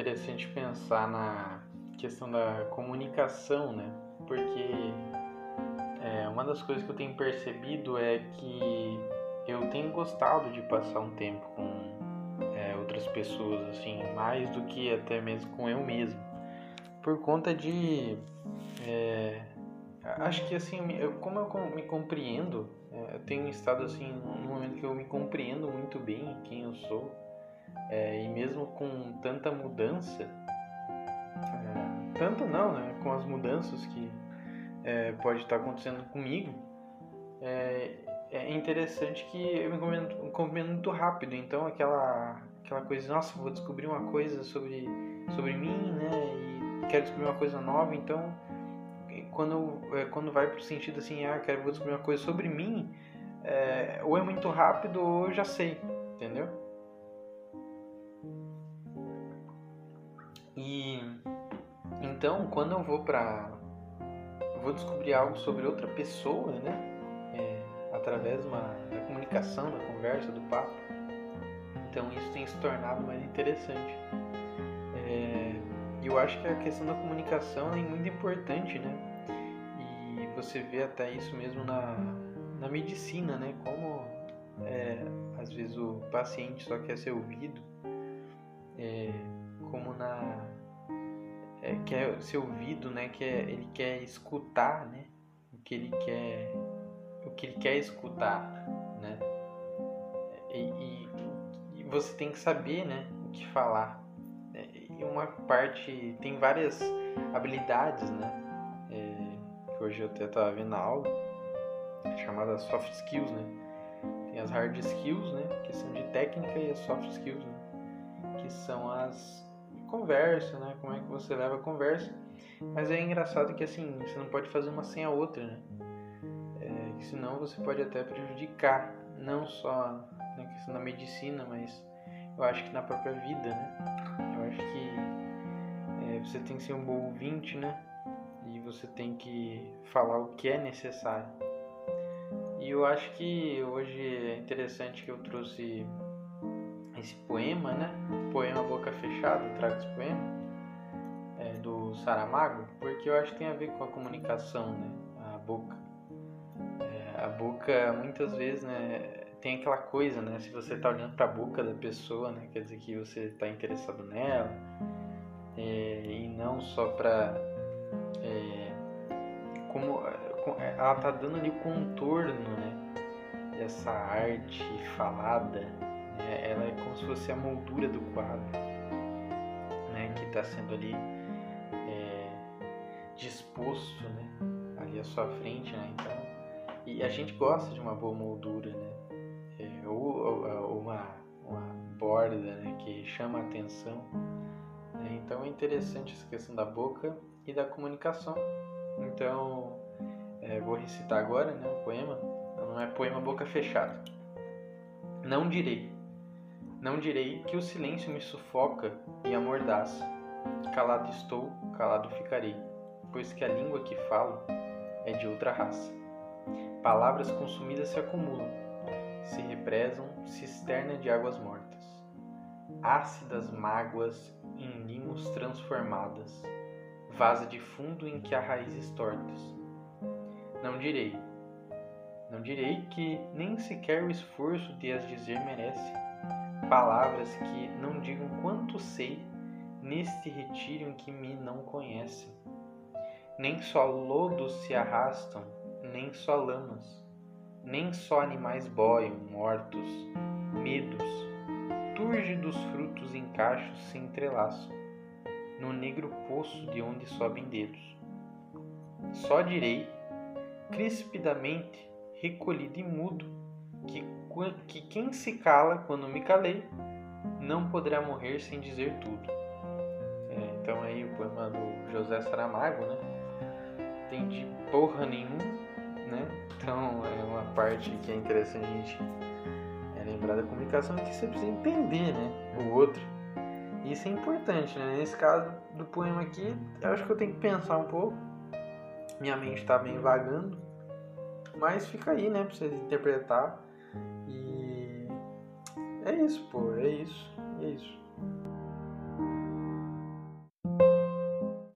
interessante pensar na questão da comunicação, né? Porque é, uma das coisas que eu tenho percebido é que eu tenho gostado de passar um tempo com é, outras pessoas, assim, mais do que até mesmo com eu mesmo. Por conta de. É, acho que assim, eu, como eu me compreendo, é, eu tenho estado assim, num momento que eu me compreendo muito bem quem eu sou, é, e mesmo com tanta mudança, é, tanto não, né, com as mudanças que é, pode estar acontecendo comigo, é, é interessante que eu me compreendo muito rápido, então aquela aquela coisa, nossa, vou descobrir uma coisa sobre, sobre mim, né? E quero descobrir uma coisa nova, então quando, é, quando vai pro sentido assim, ah, quero vou descobrir uma coisa sobre mim, é, ou é muito rápido ou eu já sei, entendeu? E então, quando eu vou pra. vou descobrir algo sobre outra pessoa, né? É, através uma, da comunicação, da conversa, do papo então isso tem se tornado mais interessante. É, eu acho que a questão da comunicação é muito importante, né? E você vê até isso mesmo na, na medicina, né? Como é, às vezes o paciente só quer ser ouvido, é, quer ser ouvido, né? Que ele quer escutar, né? O que ele quer, o que ele quer escutar, né? E, e você tem que saber, né, o que falar. É, e uma parte tem várias habilidades, né, é, que hoje eu até estava vendo na aula, chamadas soft skills, né. Tem as hard skills, né, que são de técnica e as soft skills, né, que são as conversa, né, como é que você leva a conversa. Mas é engraçado que assim, você não pode fazer uma sem a outra, né? É, senão você pode até prejudicar não só na questão da medicina, mas eu acho que na própria vida, né? Eu acho que é, você tem que ser um bom ouvinte, né? E você tem que falar o que é necessário. E eu acho que hoje é interessante que eu trouxe esse poema, né? Poema Boca Fechada, trago esse poema é, do Saramago, porque eu acho que tem a ver com a comunicação, né? A boca. É, a boca, muitas vezes, né? tem aquela coisa, né? Se você tá olhando para a boca da pessoa, né? Quer dizer que você está interessado nela é, e não só para é, como é, ela tá dando ali o contorno, né? Dessa arte falada, né? Ela se fosse a moldura do quadro, né? Que está sendo ali é, disposto, né? Ali à sua frente, né? Então e a gente gosta de uma boa moldura, né? ou, ou uma, uma borda né, que chama a atenção. Né? Então é interessante essa questão da boca e da comunicação. Então é, vou recitar agora né, o poema. Não é poema boca fechada. Não direi, não direi que o silêncio me sufoca e amordaça. Calado estou, calado ficarei, pois que a língua que falo é de outra raça. Palavras consumidas se acumulam, se represam cisterna de águas mortas, ácidas mágoas em limos transformadas, vaza de fundo em que há raízes tortas. Não direi, não direi que nem sequer o esforço de as dizer merece, palavras que não digam quanto sei neste retiro em que me não conhecem. Nem só lodos se arrastam, nem só lamas nem só animais boiam, mortos, medos, túrgidos frutos em cachos se entrelaçam, no negro poço de onde sobem dedos. Só direi, crispidamente, recolhido e mudo, que quem se cala quando me calei, não poderá morrer sem dizer tudo. É, então aí o poema do José Saramago, né? Tem de porra nenhuma né? Então é uma parte que é interessante a gente é lembrar da comunicação que você precisa entender, né? O outro. Isso é importante, né? Nesse caso do poema aqui, eu acho que eu tenho que pensar um pouco. Minha mente está bem vagando, mas fica aí, né? Pra vocês interpretar. E é isso, pô, é isso, é isso.